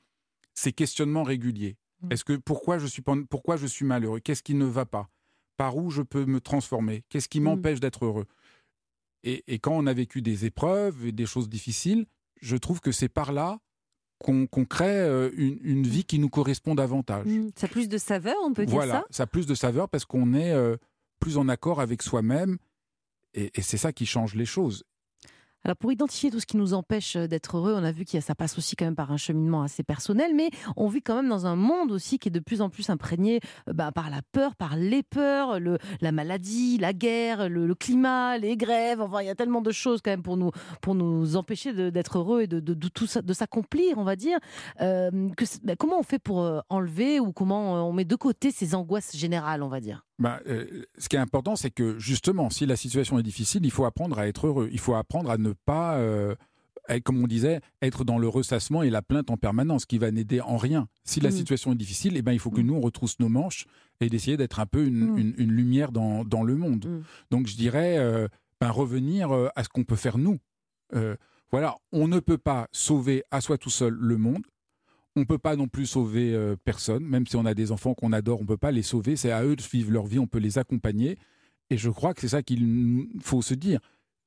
ces questionnements réguliers. Mm. Est-ce que pourquoi je suis pourquoi je suis malheureux? Qu'est-ce qui ne va pas? Par où je peux me transformer? Qu'est-ce qui Mm. m'empêche d'être heureux? Et, et quand on a vécu des épreuves et des choses difficiles, je trouve que c'est par là qu'on crée euh, une, une vie qui nous correspond davantage. Mm. Ça a plus de saveur, on peut Voilà, dire ça? ça a plus de saveur parce qu'on est euh, plus en accord avec soi-même et, et c'est ça qui change les choses. Alors pour identifier tout ce qui nous empêche euh, d'être heureux, on a vu que ça passe aussi quand même par un cheminement assez personnel, mais on vit quand même dans un monde aussi qui est de plus en plus imprégné euh, bah, par la peur, par les peurs, la maladie, la guerre, le, climat, les grèves. Enfin, il y a tellement de choses quand même pour nous pour empêcher d'être heureux et de, tout de s'accomplir, on va dire. Euh, bah, comment on fait pour enlever ou comment on met de côté ces angoisses générales, on va dire? Ben, euh, ce qui est important, c'est que justement, si la situation est difficile, il faut apprendre à être heureux. Il faut apprendre à ne pas, euh, être, comme on disait, être dans le ressassement et la plainte en permanence, qui va n'aider en rien. Si la Mm. situation est difficile, eh ben, il faut que nous, on retrousse nos manches et d'essayer d'être un peu une, Mm. une- une lumière dans, dans le monde. Mm. Donc je dirais, euh, ben, revenir à ce qu'on peut faire nous. Voilà, on ne peut pas sauver à soi tout seul le monde. On ne peut pas non plus sauver euh, personne, même si on a des enfants qu'on adore, on peut pas les sauver. C'est à eux de vivre leur vie, on peut les accompagner. Et je crois que c'est ça qu'il faut se dire.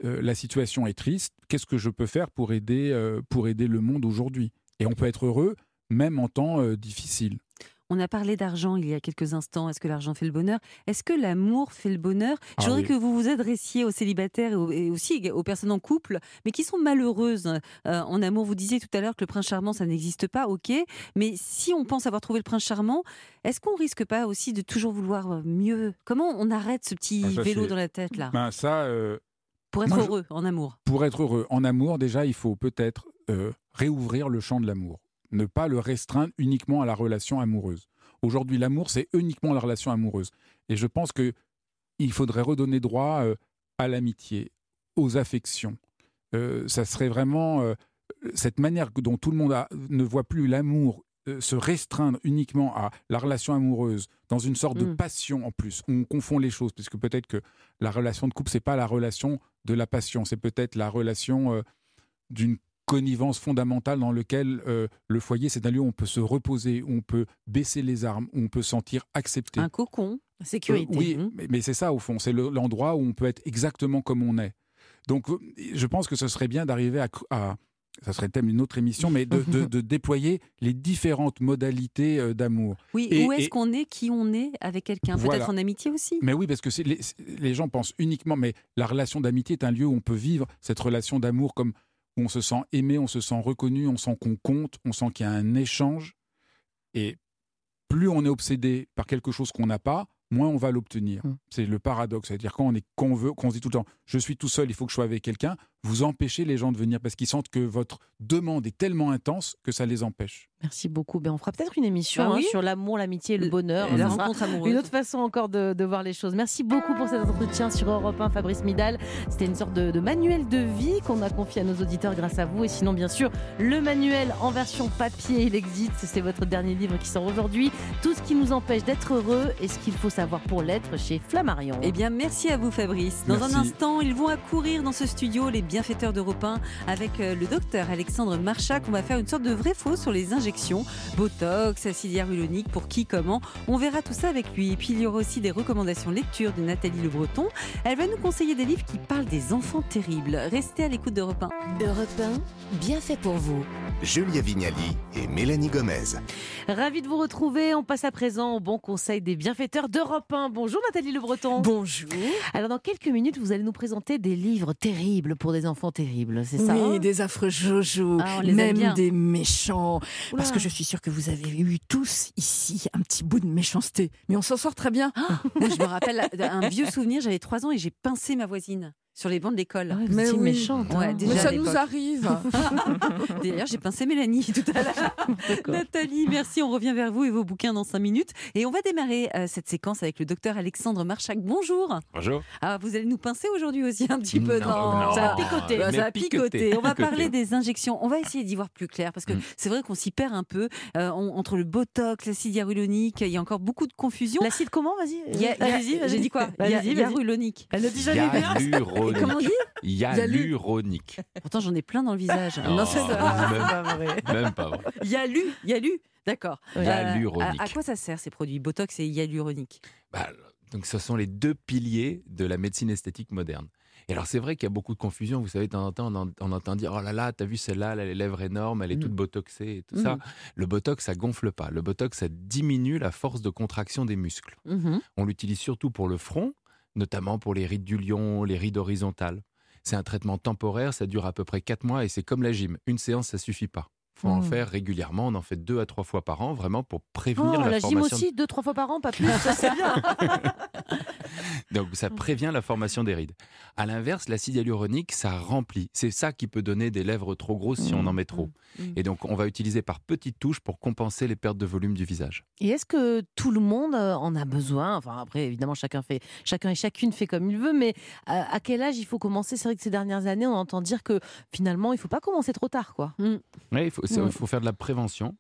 Euh, la situation est triste. Qu'est-ce que je peux faire pour aider, euh, pour aider le monde aujourd'hui? Et on peut être heureux même en temps difficile. On a parlé d'argent il y a quelques instants. Est-ce que l'argent fait le bonheur? Est-ce que l'amour fait le bonheur? Je Ah voudrais oui. que vous vous adressiez aux célibataires et, aux- et aussi aux personnes en couple, mais qui sont malheureuses euh, en amour. Vous disiez tout à l'heure que le prince charmant, ça n'existe pas, ok. Mais si on pense avoir trouvé le prince charmant, est-ce qu'on risque pas aussi de toujours vouloir mieux? Comment on arrête ce petit Ah, ça, vélo dans la tête là? Ben, ça, euh, Pour être moi, je- heureux en amour pour être heureux en amour, déjà, il faut peut-être euh, réouvrir le champ de l'amour. Ne pas le restreindre uniquement à la relation amoureuse. Aujourd'hui, l'amour, c'est uniquement la relation amoureuse. Et je pense que il faudrait redonner droit euh, à l'amitié, aux affections. Euh, ça serait vraiment euh, cette manière dont tout le monde a- ne voit plus l'amour euh, se restreindre uniquement à la relation amoureuse, dans une sorte de Mm. passion en plus. On confond les choses, puisque peut-être que la relation de couple, c'est pas la relation de la passion, c'est peut-être la relation d'une connivence fondamentale dans lequel euh, le foyer, c'est un lieu où on peut se reposer, où on peut baisser les armes, où on peut se sentir accepté. Un cocon. Sécurité. Euh, oui, Mmh. mais, mais c'est ça au fond, c'est le- l'endroit où on peut être exactement comme on est. Donc euh, je pense que ce serait bien d'arriver à, à- ça serait le thème d'une autre émission, mais de, de- de déployer les différentes modalités d'amour. Oui, Et- où est-ce et- qu'on est, qui on est avec quelqu'un? Voilà. Peut-être en amitié aussi? Mais oui, parce que les gens pensent uniquement, mais la relation d'amitié est un lieu où on peut vivre cette relation d'amour comme où on se sent aimé, on se sent reconnu, on sent qu'on compte, on sent qu'il y a un échange. Et plus on est obsédé par quelque chose qu'on n'a pas, moins on va l'obtenir. C'est le paradoxe. C'est-à-dire quand on est qu'on veut, qu'on se dit tout le temps, je suis tout seul, il faut que je sois avec quelqu'un, vous empêchez les gens de venir parce qu'ils sentent que votre demande est tellement intense que ça les empêche. Merci beaucoup. Ben, on fera peut-être une émission Bah hein, sur l'amour, l'amitié et le bonheur. Et la sera rencontre amoureuse. Une autre façon encore de, de voir les choses. Merci beaucoup pour cet entretien sur Europe 1, Fabrice Midal. C'était une sorte de, de manuel de vie qu'on a confié à nos auditeurs grâce à vous. Et sinon, bien sûr, le manuel en version papier, il existe. C'est votre dernier livre qui sort aujourd'hui. Tout ce qui nous empêche d'être heureux et ce qu'il faut savoir pour l'être chez Flammarion. Eh bien, merci à vous, Fabrice. Dans Merci. un instant, ils vont accourir dans ce studio, les bienfaiteurs d'Europe 1, avec euh, le docteur Alexandre Marchac. On va faire une sorte de vrai-faux sur les injections, Botox, acide hyaluronique, pour qui, comment. On verra tout ça avec lui. Et puis, il y aura aussi des recommandations lecture de Nathalie Le Breton. Elle va nous conseiller des livres qui parlent des enfants terribles. Restez à l'écoute d'Europe 1. Europe 1, bien fait pour vous. Julia Vignali et Mélanie Gomez. Ravi de vous retrouver. On passe à présent au bon conseil des bienfaiteurs d'Europe 1. Bonjour Nathalie Le Breton. Bonjour. Alors dans quelques minutes, vous allez nous présenter des livres terribles pour des enfants terribles, c'est ça hein Oui, des affreux Jojo, Ah, même des méchants. Oula. Parce que je suis sûre que vous avez eu tous ici un petit bout de méchanceté. Mais on s'en sort très bien. Moi, je me rappelle un vieux souvenir. J'avais 3 ans et j'ai pincé ma voisine sur les bancs de l'école. Ah ouais, vous Mais oui. méchante. hein. Ouais, déjà Mais ça nous arrive. D'ailleurs, j'ai pincé Mélanie tout à l'heure. Nathalie, merci. On revient vers vous et vos bouquins dans 5 minutes. Et on va démarrer euh, cette séquence avec le docteur Alexandre Marchac. Bonjour. Bonjour. Ah, vous allez nous pincer aujourd'hui aussi un petit peu, Non, non, non. Ça a picoté. Ça a picoté. picoté, On va parler des injections. On va essayer d'y voir plus clair parce que Mm. c'est vrai qu'on s'y perd un peu euh, on- entre le botox, l'acide hyaluronique. Il y a encore beaucoup de confusion. L'acide comment Vas-y? Vas-y. J'ai dit quoi? Vas-y, vas-y. hyaluronique. Elle ne dit jamais bien. Hyaluronique. Comment on dit Hyaluronique. Pourtant, j'en ai plein dans le visage. Non, Non, c'est même, ça. même pas vrai. Yalu, Yalu. D'accord. Hyaluronique. à, à quoi ça sert ces produits Botox et hyaluronique Bah, donc, ce sont les deux piliers de la médecine esthétique moderne. Et alors, c'est vrai qu'il y a beaucoup de confusion. Vous savez, de temps en temps, on, en- on entend dire Oh là là, t'as vu celle-là, elle a les lèvres énormes, elle est toute botoxée et tout ça. Mhm. Le botox, ça gonfle pas. Le botox, ça diminue la force de contraction des muscles. Mhm. On l'utilise surtout pour le front, notamment pour les rides du lion, les rides horizontales. C'est un traitement temporaire, ça dure à peu près 4 mois et c'est comme la gym. Une séance, ça suffit pas. faut en Mm. faire régulièrement. On en fait deux à trois fois par an, vraiment pour prévenir Oh, la, la gym formation. aussi, deux, trois fois par an, pas plus. Ça, c'est bien. Donc ça prévient la formation des rides. À l'inverse, l'acide hyaluronique, ça remplit. C'est ça qui peut donner des lèvres trop grosses si on en met trop. Et donc on va utiliser par petites touches pour compenser les pertes de volume du visage. Et est-ce que tout le monde euh, en a besoin? Enfin, après, évidemment, chacun fait, chacun et chacune fait comme il veut, mais à, à quel âge il faut commencer? C'est vrai que ces dernières années, on entend dire que finalement, il faut pas commencer trop tard, quoi. Mm. Oui, faut, il faut faire de la prévention.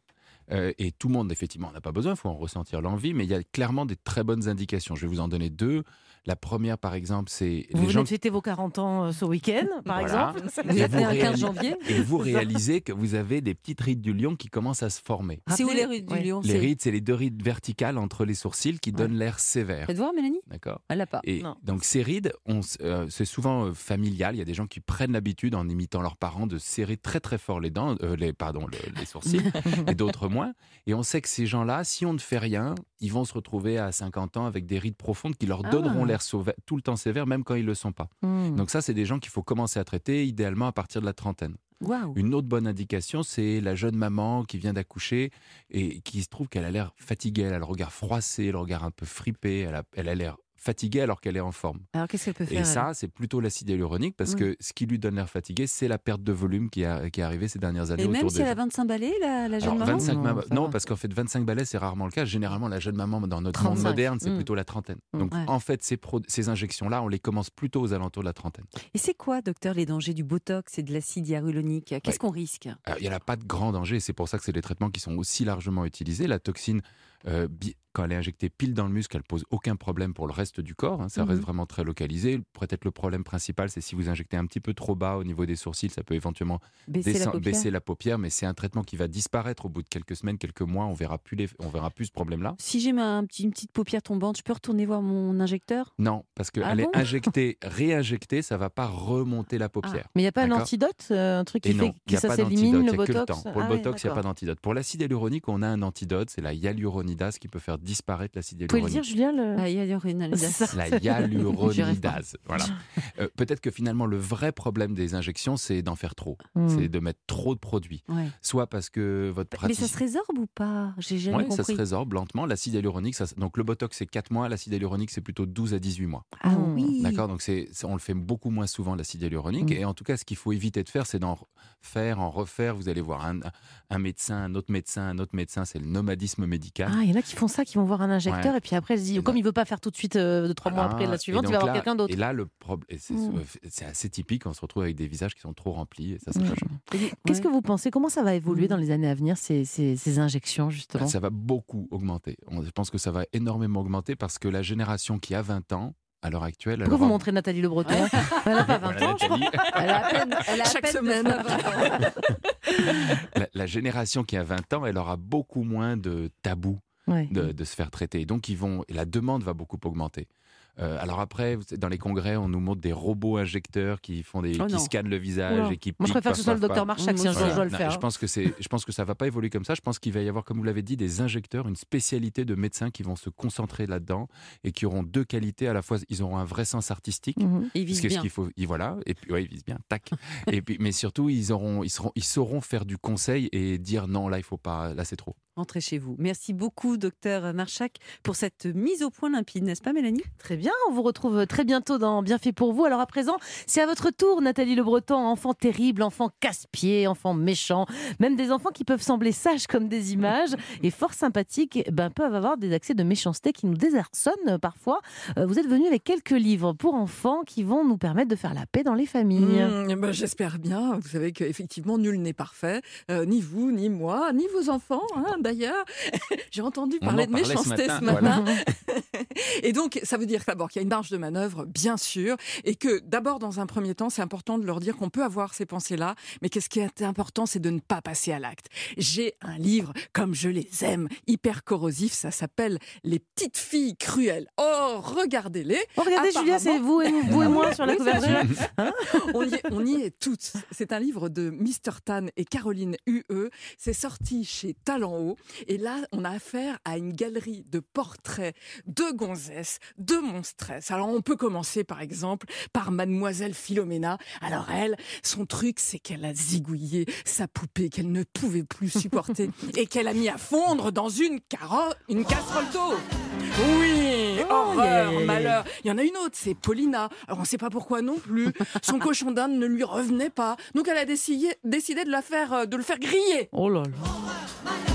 Euh, et tout le monde, effectivement, n'a pas besoin, il faut en ressentir l'envie, mais il y a clairement des très bonnes indications. Je vais vous en donner deux. La première, par exemple, c'est Vous les venez gens de fêter vos 40 ans euh, ce week-end, par Voilà. exemple. Et vous, réalis- et vous réalisez que vous avez des petites rides du lion qui commencent à se former. C'est où les rides du lion Les rides, c'est les deux rides verticales entre les sourcils qui donnent l'air sévère. Faites voir, Mélanie D'accord. Elle l'a pas. Et Non. donc ces rides, euh, c'est souvent euh, familial. Il y a des gens qui prennent l'habitude, en imitant leurs parents, de serrer très très fort les dents, euh, les pardon, le- les sourcils, et d'autres moins. Et on sait que ces gens-là, si on ne fait rien, ils vont se retrouver à 50 ans avec des rides profondes qui leur Ah. donneront tout le temps sévère, même quand ils le sont pas. Hmm. Donc ça, c'est des gens qu'il faut commencer à traiter, idéalement à partir de la trentaine. Une autre bonne indication, c'est la jeune maman qui vient d'accoucher et qui se trouve qu'elle a l'air fatiguée, elle a le regard froissé, le regard un peu fripé, elle a, elle a l'air fatiguée alors qu'elle est en forme. Alors qu'est-ce qu'elle peut faire Et ça, c'est plutôt l'acide hyaluronique parce Oui. que ce qui lui donne l'air fatigué, c'est la perte de volume qui, a- qui est arrivée ces dernières années Et autour même si elle a 25 balais, la, la jeune alors, maman 25 Non, mam- ça non, parce qu'en fait, 25 balais, c'est rarement le cas. Généralement, la jeune maman, dans notre monde 35. moderne, c'est Mm. plutôt la trentaine. Mm. Donc, Ouais. en fait, ces, ces injections-là, on les commence plutôt aux alentours de la trentaine. Et c'est quoi, docteur, les dangers du Botox et de l'acide hyaluronique? Qu'est-ce Ouais. qu'on risque? Alors, Il n'y en a pas de grand danger. C'est pour ça que c'est des traitements qui sont aussi largement utilisés. La toxine, euh, quand elle est injectée pile dans le muscle, elle pose aucun problème pour le reste du corps. hein. Ça Mhm. reste vraiment très localisé. Peut-être le problème principal, c'est si vous injectez un petit peu trop bas au niveau des sourcils, ça peut éventuellement Baisser la paupière. baisser la paupière. Mais c'est un traitement qui va disparaître au bout de quelques semaines, quelques mois. On verra plus, les- on verra plus ce problème-là. Si j'ai ma un petit- une petite paupière tombante, je peux retourner voir mon injecteur? Non, parce qu'elle Ah bon est injectée, réinjectée, ça va pas remonter la paupière. Mais il n'y a pas un antidote, euh, un truc qui Et fait non, il que n'y a ça pas s'élimine, d'antidote, le il n'y a que le botox? temps. Pour le Ah botox, il n'y a pas d'antidote. Pour l'acide hyaluronique, on a un antidote, c'est la hyaluronidase qui peut faire disparaître l'acide Vous pouvez le hyaluronique. dire, Julien le... Ah, hyaluronidase. La hyaluronidase. voilà. Euh, Peut-être que finalement, le vrai problème des injections, c'est d'en faire trop. Hmm. C'est de mettre trop de produits. Ouais. Soit parce que votre Mais pratique. ça se résorbe ou pas? J'ai jamais Ouais, ça compris. se résorbe lentement. L'acide hyaluronique, ça, donc le botox c'est 4 mois, l'acide hyaluronique c'est plutôt 12 à 18 mois. Ah oui. D'accord, donc c'est, on le fait beaucoup moins souvent l'acide hyaluronique. Mm. Et en tout cas, ce qu'il faut éviter de faire, c'est d'en faire, en refaire. Vous allez voir un, un médecin, un autre médecin, un autre médecin. C'est le nomadisme médical. Ah, il y en a qui font ça, qui vont voir un injecteur Ouais. et puis après, se disent, comme il veut pas faire tout de suite, euh, deux, trois mois après, Ah, la et suivante, il va voir quelqu'un d'autre. Et là, le problème, et c'est, c'est assez typique, on se retrouve avec des visages qui sont trop remplis. Et ça, c'est Mm. pas joli. Qu'est-ce que vous pensez? Comment ça va évoluer dans les années à venir, ces, ces- ces injections, justement? Bah, Ça va beaucoup augmenter. On- Je pense que ça va énormément augmenter parce que la génération qui a 20 ans, à l'heure actuelle, elle Pourquoi vous aura- montrez Nathalie Le Breton? Elle n'a pas 20 Voilà, ans, je crois. Nathalie. Elle a à peine, elle a à Chaque peine semaine. neuf mois, 20 ans. la, la génération qui a 20 ans, elle aura beaucoup moins de tabous De, de se faire traiter. Donc, ils vont, la demande va beaucoup augmenter. Euh, alors après, dans les congrès, on nous montre des robots injecteurs qui font des, Oh qui scannent le visage et qui. Moi, je piquent, préfère que ce soit le docteur. Marchak, si un jour je dois le Non, faire. Je pense que c'est, je pense que ça va pas évoluer comme ça. Je pense qu'il va y avoir, comme vous l'avez dit, des injecteurs, une spécialité de médecins qui vont se concentrer là-dedans et qui auront deux qualités. À la fois, ils auront un vrai sens artistique. Mhm. Ils visent bien. qu'il faut, ils- voilà, et puis ouais, ils visent bien, tac. et puis, mais surtout, ils auront, ils seront, ils sauront faire du conseil et dire non, là, il faut pas, là, c'est trop. Rentrez chez vous. Merci beaucoup, docteur Marchak, pour cette mise au point limpide, n'est-ce pas, Mélanie? Très bien, on vous retrouve très bientôt dans Bien fait pour vous. Alors à présent, c'est à votre tour, Nathalie Le Breton, enfant terrible, enfant casse-pied, enfant méchant, même des enfants qui peuvent sembler sages comme des images et fort sympathiques, ben, peuvent avoir des accès de méchanceté qui nous désarçonnent parfois. Euh, Vous êtes venu avec quelques livres pour enfants qui vont nous permettre de faire la paix dans les familles. Mmh, eh ben, J'espère bien. Vous savez qu'effectivement, nul n'est parfait. Euh, ni vous, ni moi, ni vos enfants, hein, d'ailleurs. J'ai entendu parler en de ce méchanceté matin, ce matin. voilà. et donc, ça veut dire d'abord qu'il y a une marge de manœuvre, bien sûr, et que d'abord, dans un premier temps, c'est important de leur dire qu'on peut avoir ces pensées-là, mais qu'est-ce qui est important, c'est de ne pas passer à l'acte. J'ai un livre, comme je les aime, hyper corrosif, ça s'appelle Les petites filles cruelles. Oh, regardez-les. Oh, regardez, Julia, c'est vous et, vous et moi sur la couverture. vrai. on, y est, on y est toutes. C'est un livre de Mr. Tan et Caroline UE. C'est sorti chez Talent Haut. Et là, on a affaire à une galerie de portraits de gonzesses, de Alors, on peut commencer, par exemple, par Mademoiselle Philomena. Alors, elle, son truc, c'est qu'elle a zigouillé sa poupée qu'elle ne pouvait plus supporter et qu'elle a mis à fondre dans une, caro- une casserole d'eau. Oui, Oh, horreur, malheur. Il y en a une autre, c'est Paulina. Alors on ne sait pas pourquoi non plus. Son cochon d'Inde ne lui revenait pas. Donc elle a décidé, décidé de, la faire, euh, de le faire griller. Oh là là.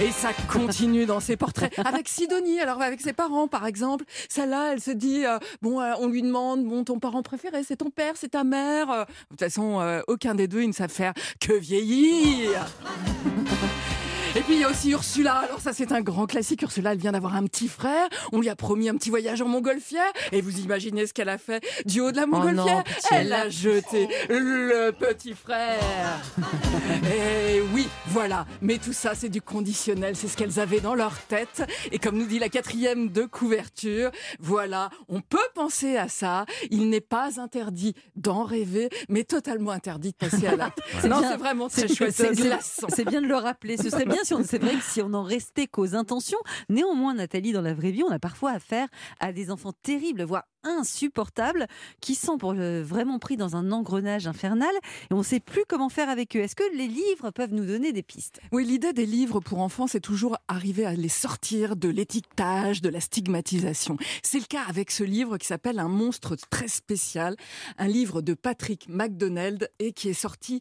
Et ça continue dans ses portraits. Avec Sidonie, alors avec ses parents par exemple. Celle-là, elle se dit, euh, bon, euh, on lui demande, bon, ton parent préféré, c'est ton père, c'est ta mère. Euh, De toute façon, aucun des deux, ils ne savent faire que vieillir. Et puis il y a aussi Ursula. Alors ça c'est un grand classique. Ursula, elle vient d'avoir un petit frère. On lui a promis un petit voyage en montgolfière. Et vous imaginez ce qu'elle a fait du haut de la montgolfière Oh non, pitié. Elle a jeté le petit frère. Et oui, voilà. Mais tout ça c'est du conditionnel. C'est ce qu'elles avaient dans leur tête. Et comme nous dit la quatrième de couverture, voilà, on peut penser à ça. Il n'est pas interdit d'en rêver, mais totalement interdit de passer à l'acte. Non, c'est vraiment très chouette. C'est- c'est- glaçant. C'est bien de le rappeler. Ce serait bien si on. C'est vrai que si on en restait qu'aux intentions. Néanmoins, Nathalie, dans la vraie vie, on a parfois affaire à des enfants terribles, voire insupportables qui sont pour le, vraiment pris dans un engrenage infernal et on ne sait plus comment faire avec eux. Est-ce que les livres peuvent nous donner des pistes? Oui, l'idée des livres pour enfants, c'est toujours arriver à les sortir de l'étiquetage, de la stigmatisation. C'est le cas avec ce livre qui s'appelle Un monstre très spécial, un livre de Patrick McDonald et qui est sorti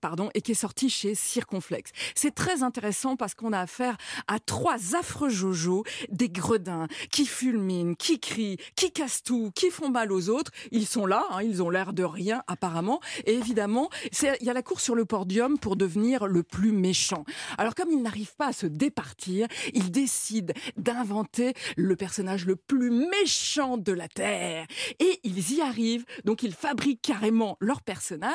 pardon et qui est sorti chez Circonflex. C'est très intéressant parce qu'on a affaire à trois affreux jojo, des gredins qui fulminent, qui crient, qui cassent qui font mal aux autres. Ils sont là, hein, ils ont l'air de rien apparemment et évidemment, il y a la course sur le podium pour devenir le plus méchant. Alors comme ils n'arrivent pas à se départir, ils décident d'inventer le personnage le plus méchant de la Terre. Et ils y arrivent, donc ils fabriquent carrément leur personnage.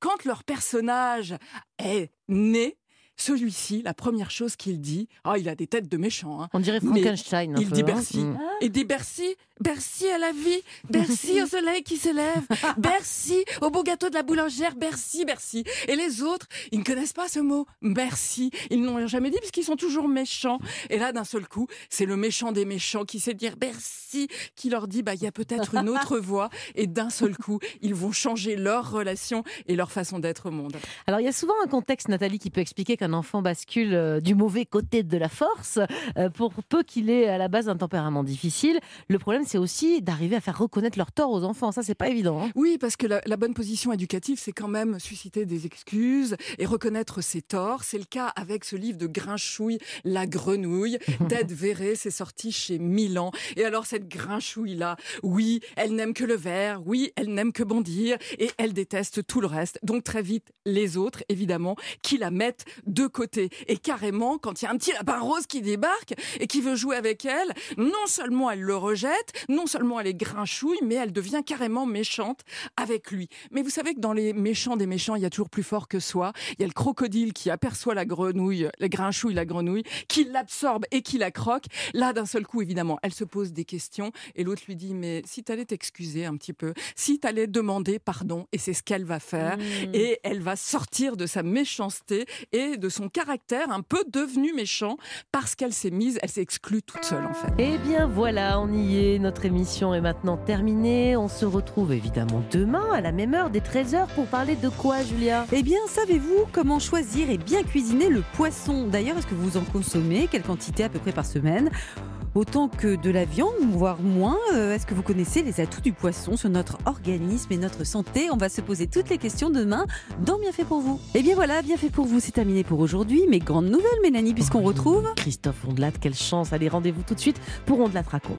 Quand leur personnage est né, celui-ci, la première chose qu'il dit, ah, il a des têtes de méchant. hein. On dirait Frankenstein, un Il peu, dit hein. Bercy. Mm. Il dit Bercy, Bercy à la vie, Bercy au soleil qui s'élève, Bercy au beau gâteau de la boulangère, Bercy, Bercy. Et les autres, ils ne connaissent pas ce mot, Bercy. Ils n'ont jamais dit puisqu'ils sont toujours méchants. Et là, d'un seul coup, c'est le méchant des méchants qui sait dire Bercy, qui leur dit, bah, il y a peut-être une autre voie. Et d'un seul coup, ils vont changer leur relation et leur façon d'être au monde. Alors il y a souvent un contexte, Nathalie, qui peut expliquer qu'un enfant bascule euh, du mauvais côté de la force, euh, pour peu qu'il ait à la base un tempérament difficile. Le problème, c'est aussi d'arriver à faire reconnaître leur tort aux enfants. Ça, c'est pas évident. hein. Oui, parce que la, la bonne position éducative, c'est quand même susciter des excuses et reconnaître ses torts. C'est le cas avec ce livre de Grinchouille, La Grenouille, d'Ed Verret. C'est sorti chez Milan. Et alors, cette Grinchouille-là, oui, elle n'aime que le vert, oui, elle n'aime que bondir et elle déteste tout le reste. Donc, très vite, les autres, évidemment, qui la mettent de côté. Et carrément, quand il y a un petit lapin rose qui débarque et qui veut jouer avec elle, non seulement elle le rejette, non seulement elle est grinchouille, mais elle devient carrément méchante avec lui. Mais vous savez que dans les méchants des méchants, il y a toujours plus fort que soi. Il y a le crocodile qui aperçoit la grenouille, la grinchouille, la grenouille, qui l'absorbe et qui la croque. Là, d'un seul coup, évidemment, elle se pose des questions et l'autre lui dit, mais si t'allais t'excuser un petit peu, si t'allais demander pardon, et c'est ce qu'elle va faire, Mmh. et elle va sortir de sa méchanceté et de son caractère un peu devenu méchant parce qu'elle s'est mise, elle s'est exclue toute seule en fait. Eh bien voilà, on y est. Notre émission est maintenant terminée. On se retrouve évidemment demain à la même heure des 13h pour parler de quoi, Julia? Eh bien, savez-vous comment choisir et bien cuisiner le poisson? D'ailleurs, est-ce que vous en consommez? Quelle quantité à peu près par semaine? Autant que de la viande, voire moins. Euh, Est-ce que vous connaissez les atouts du poisson sur notre organisme et notre santé? On va se poser toutes les questions demain dans Bien fait pour vous. Eh bien voilà, Bien fait pour vous, c'est terminé pour aujourd'hui. Mais grande nouvelle, Mélanie, puisqu'on retrouve... Christophe Ondelat, quelle chance. Allez, rendez-vous tout de suite pour Ondelat raconte.